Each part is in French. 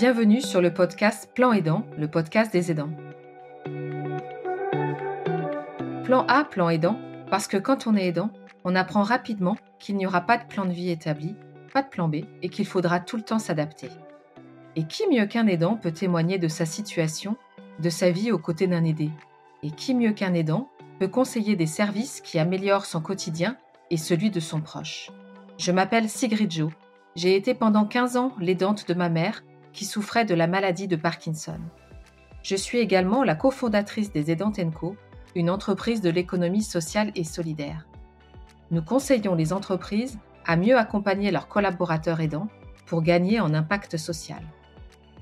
Bienvenue sur le podcast Plan Aidant, le podcast des aidants. Plan A, plan aidant, parce que quand on est aidant, on apprend rapidement qu'il n'y aura pas de plan de vie établi, pas de plan B, et qu'il faudra tout le temps s'adapter. Et qui mieux qu'un aidant peut témoigner de sa situation, de sa vie aux côtés d'un aidé? Et qui mieux qu'un aidant peut conseiller des services qui améliorent son quotidien et celui de son proche? Je m'appelle Sigrid Jo. J'ai été pendant 15 ans l'aidante de ma mère qui souffrait de la maladie de Parkinson. Je suis également la cofondatrice des Aidantes Co, une entreprise de l'économie sociale et solidaire. Nous conseillons les entreprises à mieux accompagner leurs collaborateurs aidants pour gagner en impact social.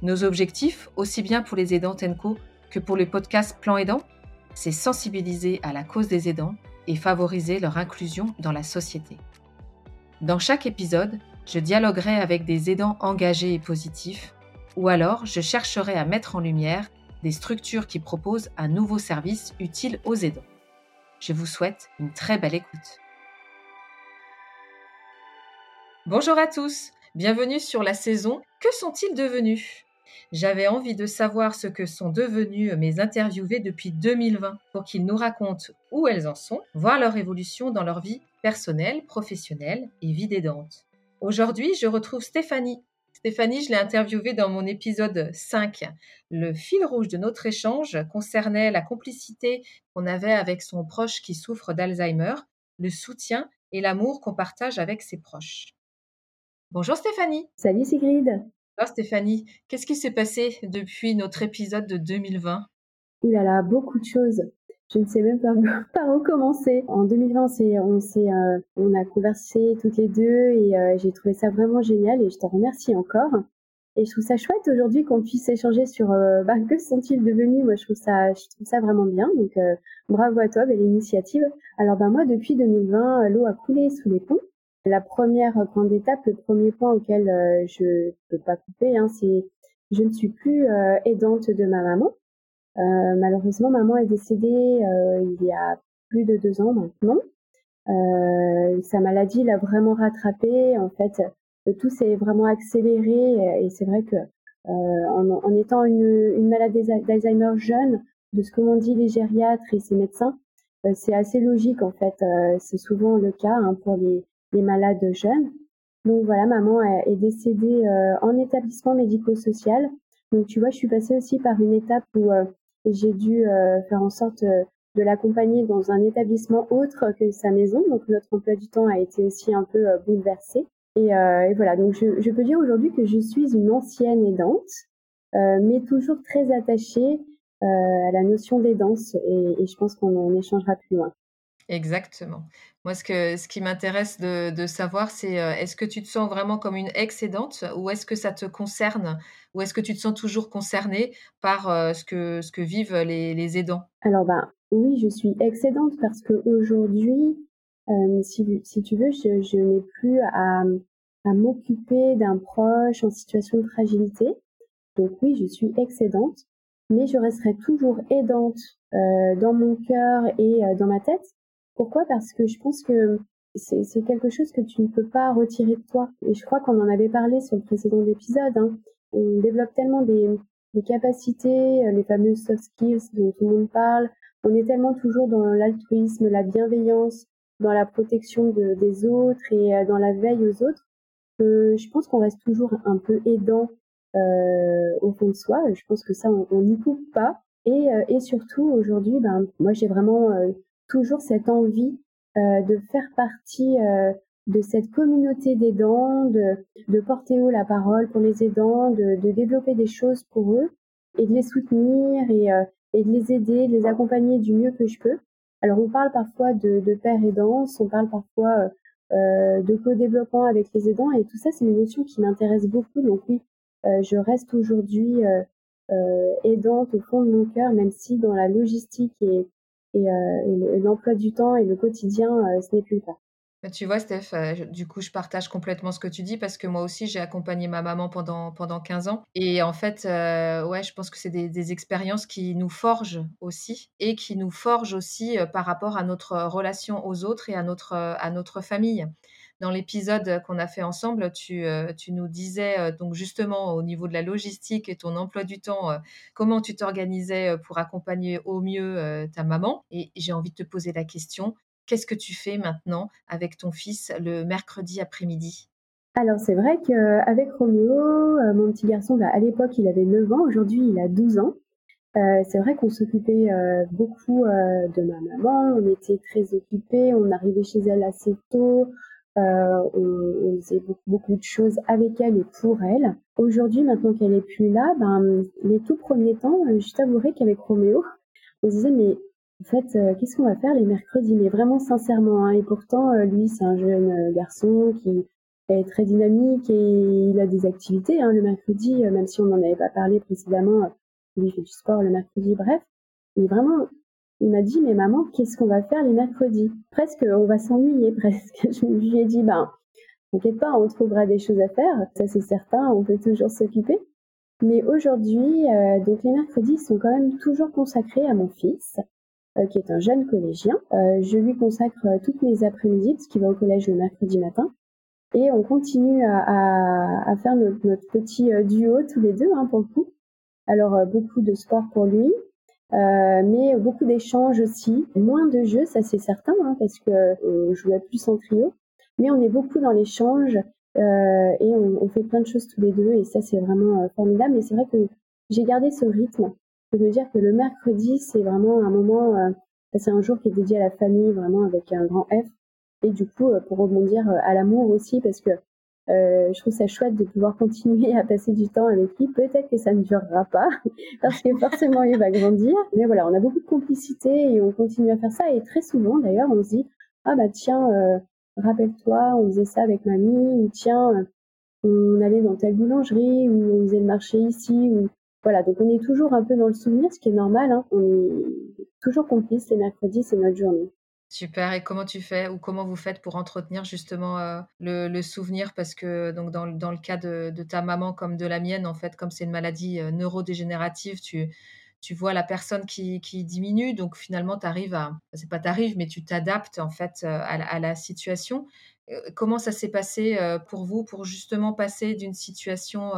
Nos objectifs, aussi bien pour les aidants TENCO que pour le podcast Plan Aidant, c'est sensibiliser à la cause des aidants et favoriser leur inclusion dans la société. Dans chaque épisode, je dialoguerai avec des aidants engagés et positifs, ou alors je chercherai à mettre en lumière des structures qui proposent un nouveau service utile aux aidants. Je vous souhaite une très belle écoute. Bonjour à tous, bienvenue sur la saison Que sont-ils devenus? J'avais envie de savoir ce que sont devenus mes interviewés depuis 2020 pour qu'ils nous racontent où elles en sont, voir leur évolution dans leur vie personnelle, professionnelle et vie d'aidante. Aujourd'hui, je retrouve Stéphanie. Stéphanie, je l'ai interviewée dans mon épisode 5. Le fil rouge de notre échange concernait la complicité qu'on avait avec son proche qui souffre d'Alzheimer, le soutien et l'amour qu'on partage avec ses proches. Bonjour Stéphanie. Salut Sigrid. Alors Stéphanie, qu'est-ce qui s'est passé depuis notre épisode de 2020 Il y a beaucoup de choses. Je ne sais même pas par où commencer. En 2020, on, euh, on a conversé toutes les deux et euh, j'ai trouvé ça vraiment génial et je te remercie encore. Et je trouve ça chouette aujourd'hui qu'on puisse échanger sur euh, bah, que sont-ils devenus. Moi, je trouve ça, je trouve ça vraiment bien. Donc, bravo à toi, belle initiative. Alors, bah, moi, depuis 2020, l'eau a coulé sous les ponts. La première grande étape, le premier point auquel euh, je ne peux pas couper, hein, c'est je ne suis plus euh, aidante de ma maman. Euh, malheureusement, maman est décédée il y a plus de deux ans maintenant. sa maladie l'a vraiment rattrapée. En fait, tout s'est vraiment accéléré et c'est vrai que en, étant une, une malade d'Alzheimer jeune, de ce que m'ont dit les gériatres et ses médecins, c'est assez logique en fait. c'est souvent le cas hein, pour les, les malades jeunes. Donc voilà, maman est décédée euh, en établissement médico-social. Donc tu vois, je suis passée aussi par une étape où euh, j'ai dû euh, faire en sorte de l'accompagner dans un établissement autre que sa maison. Donc notre emploi du temps a été aussi un peu bouleversé. Et, voilà, donc je, peux dire aujourd'hui que je suis une ancienne aidante, mais toujours très attachée à la notion d'aidance et, et je pense qu'on en échangera plus loin. Exactement. Moi, ce, que, ce qui m'intéresse de, savoir, c'est euh, est-ce que tu te sens vraiment comme une excédente ou est-ce que ça te concerne ou est-ce que tu te sens toujours concernée par euh, ce, que, ce que vivent les, les aidants? Alors, ben, oui, je suis excédente parce qu'aujourd'hui, euh, si, si tu veux, je, n'ai plus à, à m'occuper d'un proche en situation de fragilité. Donc oui, je suis excédente, mais je resterai toujours aidante dans mon cœur et dans ma tête pourquoi? Parce que je pense que c'est quelque chose que tu ne peux pas retirer de toi. Et je crois qu'on en avait parlé sur le précédent épisode. Hein. On développe tellement des, capacités, euh, les fameuses soft skills dont tout le monde parle. On est tellement toujours dans l'altruisme, la bienveillance, dans la protection des autres et euh, dans la veille aux autres que je pense qu'on reste toujours un peu aidant euh, au fond de soi. Je pense que ça, on n'y coupe pas. Et, et surtout, aujourd'hui, ben, moi, j'ai vraiment toujours cette envie euh, de faire partie euh, de cette communauté d'aidants, de, de porter haut la parole pour les aidants, de, de, développer des choses pour eux et de les soutenir et, euh, et de les aider, de les accompagner du mieux que je peux. Alors on parle parfois de, de père aidant, on parle parfois euh, de co-développement avec les aidants et tout ça c'est une notion qui m'intéresse beaucoup. Donc oui, euh, je reste aujourd'hui aidante au fond de mon cœur, même si dans la logistique et, euh, et, l'emploi du temps et le quotidien, euh, ce n'est plus le cas. Bah, tu vois, Steph, euh, du coup, je partage complètement ce que tu dis parce que moi aussi, j'ai accompagné ma maman pendant, pendant 15 ans. Et en fait, ouais, je pense que c'est des, expériences qui nous forgent aussi et qui nous forgent aussi par rapport à notre relation aux autres et à notre, à notre famille. Dans l'épisode qu'on a fait ensemble, tu, tu nous disais donc justement au niveau de la logistique et ton emploi du temps, comment tu t'organisais pour accompagner au mieux ta maman. Et j'ai envie de te poser la question, qu'est-ce que tu fais maintenant avec ton fils le mercredi après-midi? Alors c'est vrai qu'avec Roméo, mon petit garçon, bah, à l'époque il avait 9 ans, aujourd'hui il a 12 ans. Euh, c'est vrai qu'on s'occupait euh, beaucoup euh, de ma maman, on était très occupés, on arrivait chez elle assez tôt, on, on, faisait beaucoup, de choses avec elle et pour elle. Aujourd'hui, maintenant qu'elle est plus là, ben, les tout premiers temps, je t'avouerai qu'avec Roméo, on se disait mais en fait, qu'est-ce qu'on va faire les mercredis? Mais vraiment sincèrement, hein, et pourtant, lui, c'est un jeune garçon qui est très dynamique et il a des activités hein, le mercredi, même si on n'en avait pas parlé précédemment lui fait du sport le mercredi, bref. Mais vraiment, il m'a dit, mais maman, qu'est-ce qu'on va faire les mercredis? Presque, on va s'ennuyer, presque. Je lui ai dit, ben, t'inquiète pas, on trouvera des choses à faire, ça c'est certain, on peut toujours s'occuper. Mais aujourd'hui, euh, donc les mercredis sont quand même toujours consacrés à mon fils, euh, qui est un jeune collégien. Euh, je lui consacre toutes mes après-midi, parce qu'il va au collège le mercredi matin. Et on continue à, à, faire notre, petit duo tous les deux, hein, pour le coup. Alors euh, beaucoup de sport pour lui, euh, mais beaucoup d'échanges aussi, moins de jeux, ça c'est certain, hein, parce que euh, jouait plus en trio, mais on est beaucoup dans l'échange euh, et on, on, fait plein de choses tous les deux, et ça c'est vraiment euh, formidable. Mais c'est vrai que j'ai gardé ce rythme, de me dire que le mercredi c'est vraiment un moment, c'est un jour qui est dédié à la famille, vraiment avec un grand F, et du coup pour rebondir à l'amour aussi, parce que euh, je trouve ça chouette de pouvoir continuer à passer du temps avec lui. Peut-être que ça ne durera pas, parce que forcément il va grandir. Mais voilà, on a beaucoup de complicité et on continue à faire ça. Et très souvent, d'ailleurs, on se dit ah bah tiens, euh, rappelle-toi, on faisait ça avec mamie, ou tiens, on allait dans telle boulangerie, ou on faisait le marché ici, ou voilà. Donc on est toujours un peu dans le souvenir, ce qui est normal. Hein. On est toujours complice. Les mercredis, c'est notre journée. Super. Et comment tu fais ou comment vous faites pour entretenir justement euh, le, souvenir? Parce que donc dans, dans le cas de, de, ta maman comme de la mienne, en fait, comme c'est une maladie euh, neurodégénérative, tu, tu vois la personne qui, qui diminue. Donc finalement, tu arrives à... C'est pas t'arrives, mais tu t'adaptes en fait euh, à, à, la situation. Comment ça s'est passé pour vous pour justement passer d'une situation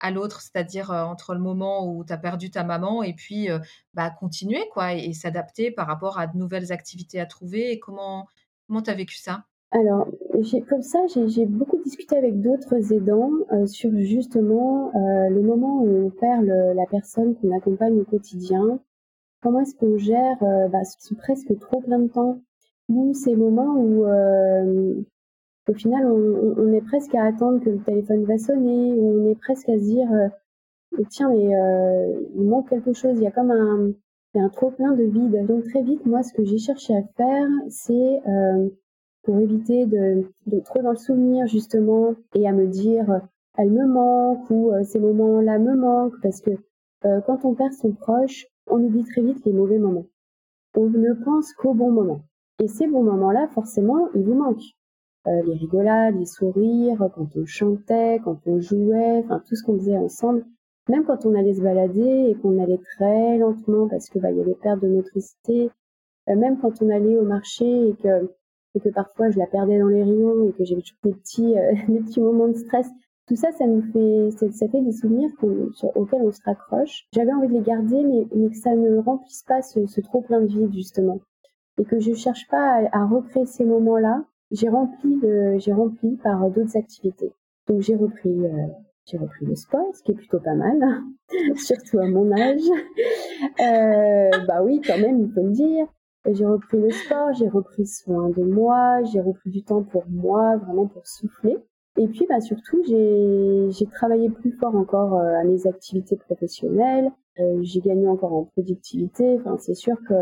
à l'autre, c'est-à-dire entre le moment où tu as perdu ta maman et puis bah, continuer quoi et, s'adapter par rapport à de nouvelles activités à trouver. Et comment comment tu as vécu ça? Alors, comme ça, j'ai beaucoup discuté avec d'autres aidants sur justement le moment où on perd la personne qu'on accompagne au quotidien. Comment est-ce qu'on gère bah, ce presque trop plein de temps ou ces moments où au final, on, est presque à attendre que le téléphone va sonner, ou on est presque à se dire, euh, tiens, mais euh, il manque quelque chose, il y a comme un, trop plein de vide. Donc très vite, moi, ce que j'ai cherché à faire, c'est euh, pour éviter de, de, trop dans le souvenir, justement, et à me dire, elle me manque, ou ces moments-là me manquent, parce que quand on perd son proche, on oublie très vite les mauvais moments. On ne pense qu'aux bons moments. Et ces bons moments-là, forcément, ils vous manquent. Euh, les rigolades, les sourires, quand on chantait, quand on jouait, enfin tout ce qu'on faisait ensemble. Même quand on allait se balader et qu'on allait très lentement parce que bah, y avait perte de motricité, euh, même quand on allait au marché et que, et que parfois je la perdais dans les rayons et que j'avais toujours des petits, euh, des petits moments de stress, tout ça, ça nous fait, ça, fait des souvenirs auxquels on se raccroche. J'avais envie de les garder, mais, mais que ça ne remplisse pas ce, ce trop plein de vide justement, et que je cherche pas à, à recréer ces moments-là, j'ai rempli j'ai rempli par d'autres activités. Donc j'ai repris, euh, j'ai repris le sport, ce qui est plutôt pas mal, surtout à mon âge. Euh, bah oui, quand même, il faut le dire. J'ai repris le sport, j'ai repris soin de moi, j'ai repris du temps pour moi, vraiment pour souffler. Et puis, bah, surtout, j'ai travaillé plus fort encore euh, à mes activités professionnelles. Euh, j'ai gagné encore en productivité. Enfin, c'est sûr que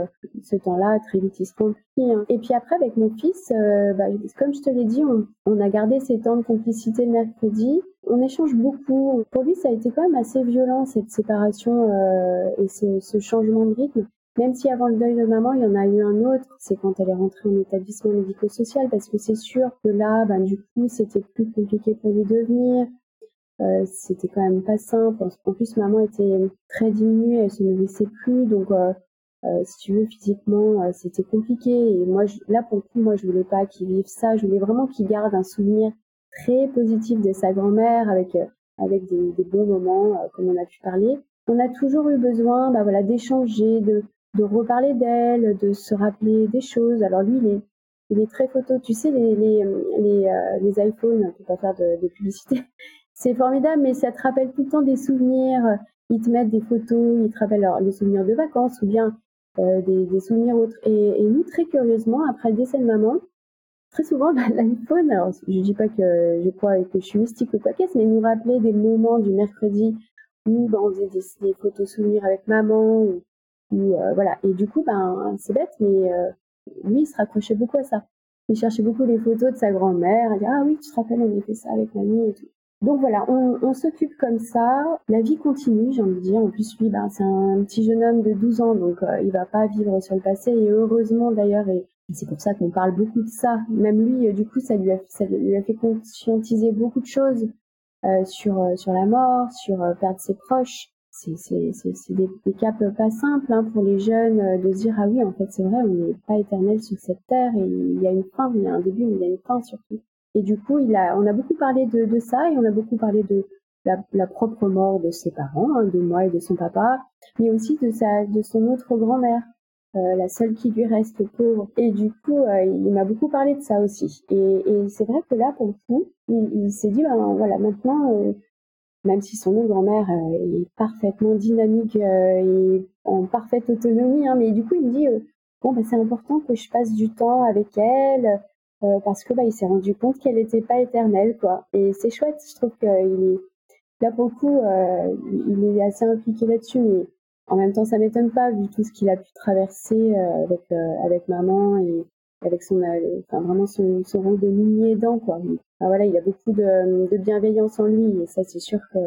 ce temps-là, très vite, il se remplit. Hein. Et puis après, avec mon fils, euh, bah, comme je te l'ai dit, on, on, a gardé ces temps de complicité le mercredi. On échange beaucoup. Pour lui, ça a été quand même assez violent, cette séparation et ce, changement de rythme. Même si avant le deuil de maman, il y en a eu un autre, c'est quand elle est rentrée en établissement médico-social, parce que c'est sûr que là, ben, du coup, c'était plus compliqué pour lui de venir. Euh, c'était quand même pas simple. En plus, maman était très diminuée, elle se nourrissait plus, donc euh, si tu veux, physiquement, c'était compliqué. Et moi, là, pour le coup, moi, je voulais pas qu'il vive ça. Je voulais vraiment qu'il garde un souvenir très positif de sa grand-mère avec avec des, des, bons moments, comme on a pu parler. On a toujours eu besoin, bah voilà, d'échanger, de de reparler d'elle, de se rappeler des choses. Alors lui, il est il est très photo. Tu sais, les, les, les, euh, les iPhones, on peut pas faire de, de publicité. C'est formidable, mais ça te rappelle tout le temps des souvenirs. Ils te mettent des photos, ils te rappellent les souvenirs de vacances ou bien euh, des, souvenirs autres. Et, nous, très curieusement, après le décès de maman, très souvent, bah, l'iPhone, alors je dis pas que je crois que je suis mystique ou quoi qu'est-ce, mais nous rappelait des moments du mercredi où bah, on faisait des, des, photos souvenirs avec maman ou, ou euh, voilà. Et du coup, ben c'est bête, mais euh, lui, il se raccrochait beaucoup à ça. Il cherchait beaucoup les photos de sa grand-mère. Il dit, ah oui, tu te rappelles, on avait fait ça avec mamie et tout. Donc voilà, on, s'occupe comme ça. La vie continue, j'ai envie de dire. En plus, lui, ben, c'est un petit jeune homme de 12 ans, donc euh, il va pas vivre sur le passé. Et heureusement, d'ailleurs, et, c'est pour ça qu'on parle beaucoup de ça. Même lui, euh, du coup, ça lui a, fait conscientiser beaucoup de choses euh, sur, sur la mort, sur perdre ses proches c'est des, des caps pas simples hein, pour les jeunes de se dire ah oui en fait c'est vrai on n'est pas éternel sur cette terre et il y a une fin il y a un début mais il y a une fin surtout et du coup on a beaucoup parlé de, ça et on a beaucoup parlé de la, propre mort de ses parents hein, de moi et de son papa mais aussi de son autre grand-mère euh, la seule qui lui reste pauvre et du coup euh, il m'a beaucoup parlé de ça aussi et, c'est vrai que là pour le coup il, s'est dit ben voilà maintenant euh, même si son grand-mère euh, est parfaitement dynamique et en parfaite autonomie. Hein, mais du coup, il me dit bon, bah, c'est important que je passe du temps avec elle parce que bah, il s'est rendu compte qu'elle n'était pas éternelle, quoi. Et c'est chouette. Je trouve qu'il est là pour le coup, il est assez impliqué là-dessus, mais en même temps, ça m'étonne pas vu tout ce qu'il a pu traverser avec avec maman et avec son, euh, enfin vraiment son, son rôle de mini aidant quoi. Enfin, voilà, il a beaucoup de, de bienveillance en lui et ça c'est sûr que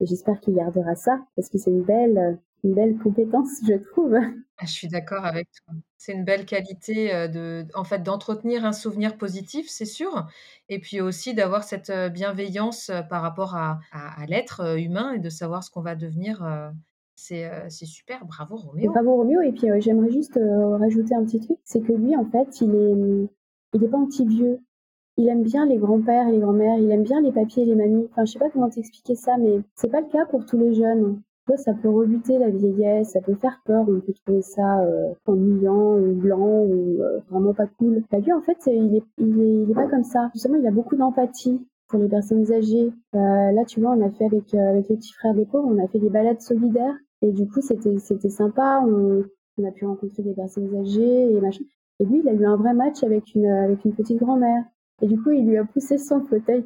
j'espère qu'il gardera ça parce que c'est une belle, une belle compétence je trouve. Ah, je suis d'accord avec toi. C'est une belle qualité de, en fait, d'entretenir un souvenir positif, c'est sûr, et puis aussi d'avoir cette bienveillance par rapport à l'être humain et de savoir ce qu'on va devenir c'est super, bravo Roméo. Bravo Roméo, et puis j'aimerais juste rajouter un petit truc, c'est que lui en fait, il est, mmh, il est pas anti-vieux. Il aime bien les grands-pères et les grands-mères, il aime bien les papiers et les mamies. Enfin, je sais pas comment t'expliquer ça, mais c'est pas le cas pour tous les jeunes. Ça peut rebuter la vieillesse, ça peut faire peur, on peut trouver ça ennuyant ou blanc ou vraiment pas cool. Lui, en fait, il est, pas comme ça. Justement, il a beaucoup d'empathie pour les personnes âgées. Euh, là, tu vois, on a fait avec, avec les petits frères des pauvres, on a fait des balades solidaires et du coup, c'était sympa. On, a pu rencontrer des personnes âgées et machin. Et lui, il a eu un vrai match avec une petite grand-mère. Et du coup, il lui a poussé son fauteuil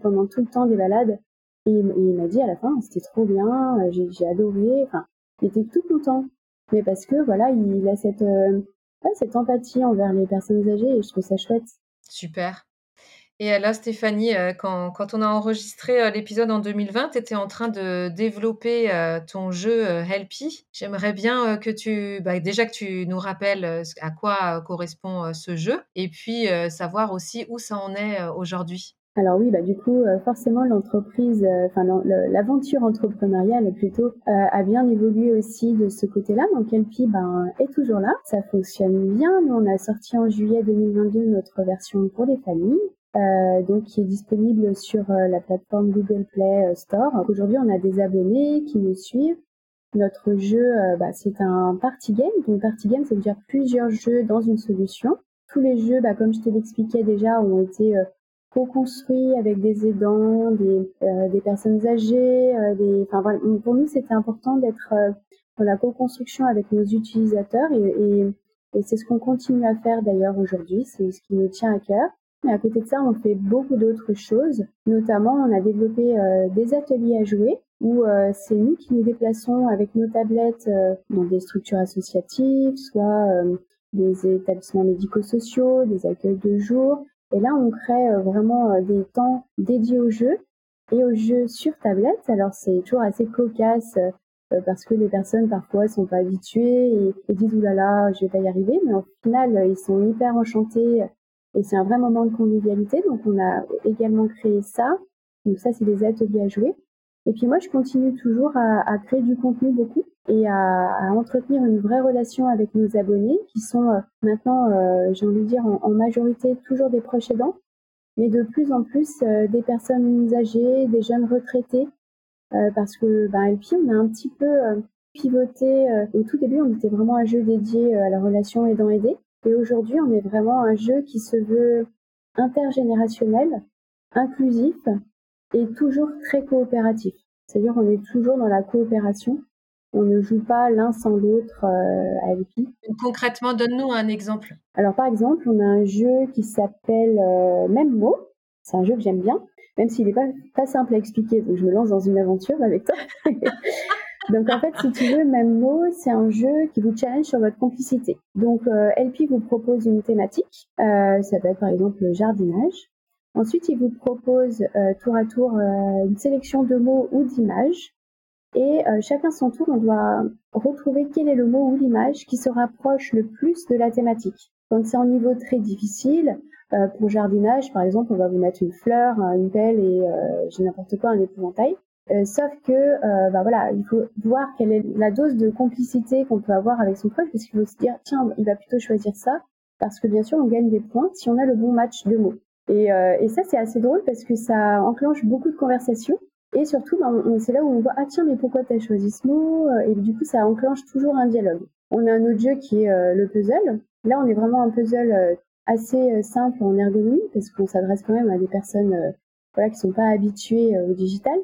pendant tout le temps des balades. Et, il m'a dit à la fin, c'était trop bien, j'ai adoré. Enfin, il était tout content. Mais parce que voilà, il a cette euh, cette empathie envers les personnes âgées et je trouve ça chouette. Super. Et là, Stéphanie, euh, quand, quand on a enregistré euh, l'épisode en 2020, tu étais en train de développer euh, ton jeu Helpy. J'aimerais bien que tu, bah, déjà que tu nous rappelles à quoi correspond ce jeu, et puis savoir aussi où ça en est aujourd'hui. Alors oui, bah du coup, forcément, l'entreprise, enfin l'aventure entrepreneuriale plutôt, a bien évolué aussi de ce côté-là. Donc Helpy ben, est toujours là, ça fonctionne bien. Nous, on a sorti en juillet 2022 notre version pour les familles. Euh, donc qui est disponible sur euh, la plateforme Google Play euh, Store. Aujourd'hui, on a des abonnés qui nous suivent. Notre jeu, bah, c'est un party game. Donc party game, ça veut dire plusieurs jeux dans une solution. Tous les jeux, bah, comme je te l'expliquais déjà, ont été co-construits avec des aidants, des, des personnes âgées. des, enfin, voilà. Pour nous, c'était important d'être dans la co-construction avec nos utilisateurs et, et, et c'est ce qu'on continue à faire d'ailleurs aujourd'hui. C'est ce qui nous tient à cœur. Mais à côté de ça, on fait beaucoup d'autres choses. Notamment, on a développé euh, des ateliers à jouer où euh, c'est nous qui nous déplaçons avec nos tablettes euh, dans des structures associatives, soit des établissements médico-sociaux, des accueils de jour. Et là, on crée vraiment des temps dédiés au jeu et aux jeux sur tablette. Alors, c'est toujours assez cocasse parce que les personnes parfois sont pas habituées et, et disent oulala, je vais pas y arriver. Mais au final, ils sont hyper enchantés et c'est un vrai moment de convivialité. Donc, on a également créé ça. Donc, ça, c'est des ateliers à jouer. Et puis, moi, je continue toujours à créer du contenu beaucoup. Et à, entretenir une vraie relation avec nos abonnés qui sont euh, maintenant, euh, j'ai envie de dire, en, majorité toujours des proches aidants, mais de plus en plus euh, des personnes âgées, des jeunes retraités, parce que ben, on a un petit peu pivoté. au tout début, on était vraiment un jeu dédié à la relation aidant-aidé, et aujourd'hui, on est vraiment un jeu qui se veut intergénérationnel, inclusif et toujours très coopératif. C'est-à-dire qu'on est toujours dans la coopération on ne joue pas l'un sans l'autre euh, à LP. Concrètement, donne-nous un exemple. Alors par exemple, on a un jeu qui s'appelle euh, Même mot. C'est un jeu que j'aime bien, même s'il n'est pas, pas simple à expliquer. Donc je me lance dans une aventure avec toi. Donc en fait, si tu veux, même mot, c'est un jeu qui vous challenge sur votre complicité. Donc euh, LP vous propose une thématique, ça peut être par exemple le jardinage. Ensuite, il vous propose tour à tour une sélection de mots ou d'images et euh, chacun son tour, on doit retrouver quel est le mot ou l'image qui se rapproche le plus de la thématique. Quand c'est en niveau très difficile, euh, pour jardinage, par exemple, on va vous mettre une fleur, une pelle et euh, j'ai n'importe quoi, un épouvantail. sauf que, bah voilà, il faut voir quelle est la dose de complicité qu'on peut avoir avec son proche, parce qu'il faut se dire, tiens, il va plutôt choisir ça, parce que bien sûr, on gagne des points si on a le bon match de mots. Et, et ça, c'est assez drôle parce que ça enclenche beaucoup de conversations et surtout, ben, c'est là où on voit ah tiens mais pourquoi tu as choisi ce mot Et du coup, ça enclenche toujours un dialogue. On a un autre jeu qui est euh, le puzzle. Là, on est vraiment un puzzle euh, assez euh, simple en ergonomie parce qu'on s'adresse quand même à des personnes voilà qui sont pas habituées au digital,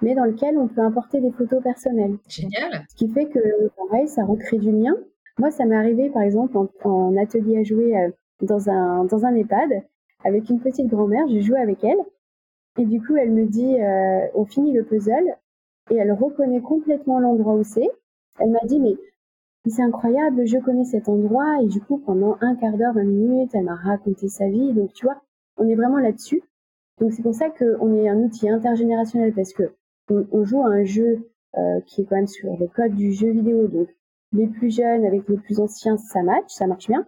mais dans lequel on peut importer des photos personnelles. Génial. Ce qui fait que pareil, ça recrée du lien. Moi, ça m'est arrivé par exemple en, en, atelier à jouer dans un dans un EHPAD avec une petite grand-mère. J'ai joué avec elle et du coup, elle me dit, euh, on finit le puzzle, et elle reconnaît complètement l'endroit où c'est. Elle m'a dit, mais, c'est incroyable, je connais cet endroit, et du coup, pendant un quart d'heure, vingt minutes, elle m'a raconté sa vie. Donc, tu vois, on est vraiment là-dessus. Donc, c'est pour ça qu'on est un outil intergénérationnel, parce que on, joue à un jeu euh, qui est quand même sur le code du jeu vidéo. Donc, les plus jeunes avec les plus anciens, ça match, ça marche bien.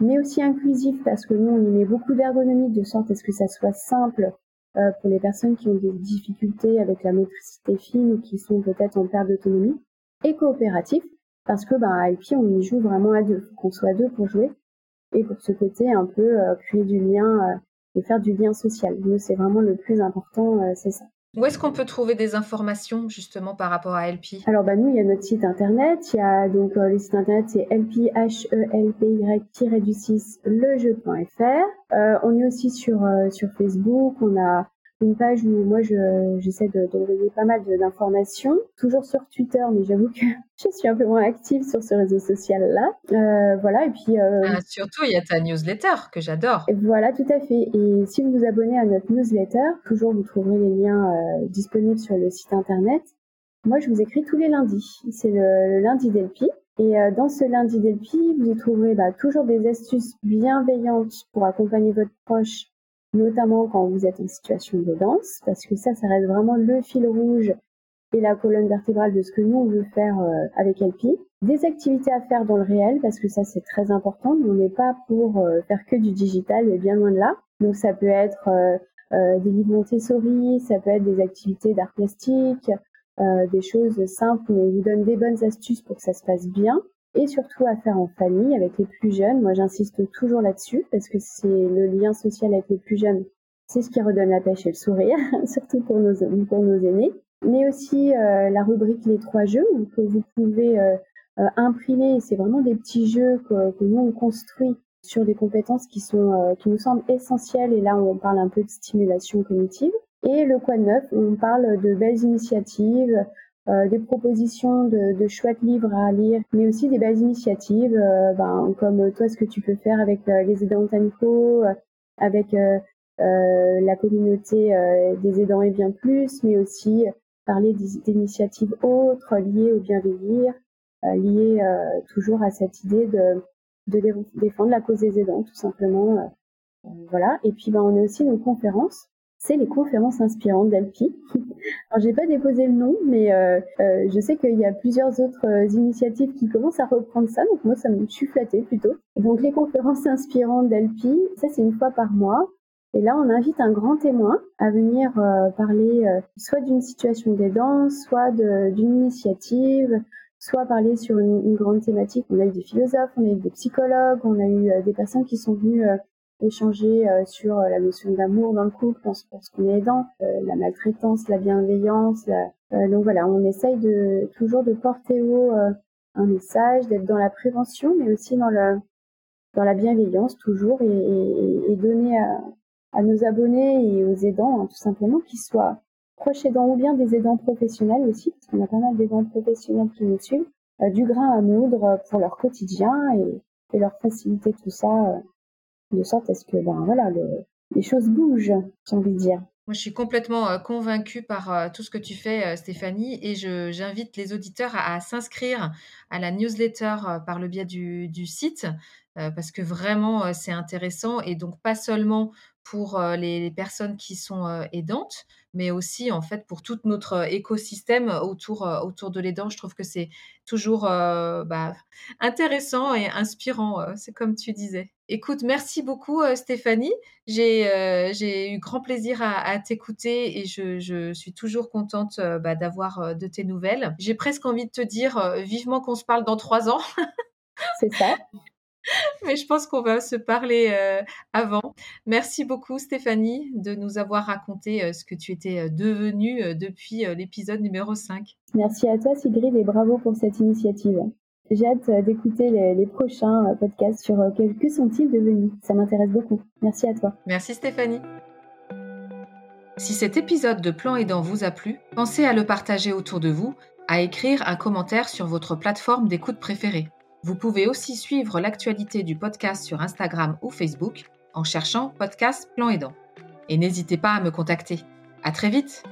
Mais aussi inclusif, parce que nous, on y met beaucoup d'ergonomie de sorte à ce que ça soit simple pour les personnes qui ont des difficultés avec la motricité fine ou qui sont peut-être en perte d'autonomie, et coopératif, parce que bah, à on y joue vraiment à deux, qu'on soit deux pour jouer, et pour ce côté un peu euh, créer du lien euh, et faire du lien social. Nous, c'est vraiment le plus important, c'est ça. Où est-ce qu'on peut trouver des informations justement par rapport à LP Alors bah nous il y a notre site internet, il y a donc euh, le site internet c'est lphelpy-du6 lejeu.fr. Euh, on est aussi sur euh, sur Facebook, on a une page où moi j'essaie d'envoyer pas mal d'informations, toujours sur Twitter, mais j'avoue que je suis un peu moins active sur ce réseau social-là. Euh, voilà, et puis... Euh, ah, surtout, il y a ta newsletter que j'adore. Voilà, tout à fait. Et si vous vous abonnez à notre newsletter, toujours vous trouverez les liens euh, disponibles sur le site internet. Moi, je vous écris tous les lundis. C'est le, lundi d'Elpi. Et dans ce lundi d'Elpi, vous y trouverez bah, toujours des astuces bienveillantes pour accompagner votre proche notamment quand vous êtes en situation de danse, parce que ça, ça reste vraiment le fil rouge et la colonne vertébrale de ce que nous, on veut faire euh, avec Elpi. Des activités à faire dans le réel, parce que ça, c'est très important. On n'est pas pour euh, faire que du digital, bien loin de là. Donc, ça peut être euh, des livres Montessori, ça peut être des activités d'art plastique, des choses simples, mais on vous donne des bonnes astuces pour que ça se passe bien et surtout à faire en famille avec les plus jeunes. Moi, j'insiste toujours là-dessus parce que c'est le lien social avec les plus jeunes. C'est ce qui redonne la pêche et le sourire, surtout pour nos, pour nos aînés. Mais aussi euh, la rubrique Les trois jeux que vous pouvez euh, euh, imprimer. C'est vraiment des petits jeux que, nous on construit sur des compétences qui sont qui nous semblent essentielles. Et là, on parle un peu de stimulation cognitive. Et le quoi de neuf, on parle de belles initiatives, des propositions de, de, chouettes livres à lire, mais aussi des belles initiatives, euh, ben, comme toi ce que tu peux faire avec euh, les aidants Tanico, avec la communauté des aidants et bien plus, mais aussi parler d'initiatives autres liées au bien vieillir, liées toujours à cette idée de, de défendre la cause des aidants, tout simplement. voilà. Et puis, ben, on a aussi nos conférences c'est les conférences inspirantes d'Alpi. Alors j'ai pas déposé le nom, mais euh, euh, je sais qu'il y a plusieurs autres euh, initiatives qui commencent à reprendre ça, donc moi ça me suis flattée plutôt. Donc les conférences inspirantes d'Alpi, ça c'est une fois par mois. Et là, on invite un grand témoin à venir parler soit d'une situation d'aidant, soit d'une initiative, soit parler sur une, grande thématique. On a eu des philosophes, on a eu des psychologues, on a eu des personnes qui sont venues échanger sur la notion d'amour dans le couple lorsqu'on est aidant, la maltraitance, la bienveillance. donc voilà, on essaye de toujours de porter haut un message, d'être dans la prévention, mais aussi dans, le, dans la bienveillance toujours et, donner à, nos abonnés et aux aidants, hein, tout simplement, qu'ils soient proches aidants ou bien des aidants professionnels aussi, parce qu'on a pas mal d'aidants professionnels qui nous suivent, euh, du grain à moudre pour leur quotidien et, leur faciliter tout ça euh, de sorte à ce que ben voilà les choses bougent, j'ai envie de dire. Moi, je suis complètement convaincue par tout ce que tu fais, Stéphanie, et j'invite les auditeurs à, s'inscrire à la newsletter par le biais du, site, parce que vraiment, c'est intéressant, et donc pas seulement pour les, personnes qui sont aidantes, mais aussi en fait pour tout notre écosystème autour, autour de l'aidant. Je trouve que c'est toujours bah, intéressant et inspirant, c'est comme tu disais. Écoute, merci beaucoup Stéphanie. J'ai eu grand plaisir à, t'écouter et je, suis toujours contente bah, d'avoir de tes nouvelles. J'ai presque envie de te dire vivement qu'on se parle dans trois ans. C'est ça. Mais je pense qu'on va se parler euh, avant. Merci beaucoup Stéphanie de nous avoir raconté euh, ce que tu étais euh, devenue depuis l'épisode numéro 5. Merci à toi Sigrid et bravo pour cette initiative. J'ai hâte d'écouter les, prochains podcasts sur que sont-ils devenus. Ça m'intéresse beaucoup. Merci à toi. Merci Stéphanie. Si cet épisode de Plan Aidant vous a plu, pensez à le partager autour de vous, à écrire un commentaire sur votre plateforme d'écoute préférée. Vous pouvez aussi suivre l'actualité du podcast sur Instagram ou Facebook en cherchant Podcast Plan Aidant. Et n'hésitez pas à me contacter. À très vite!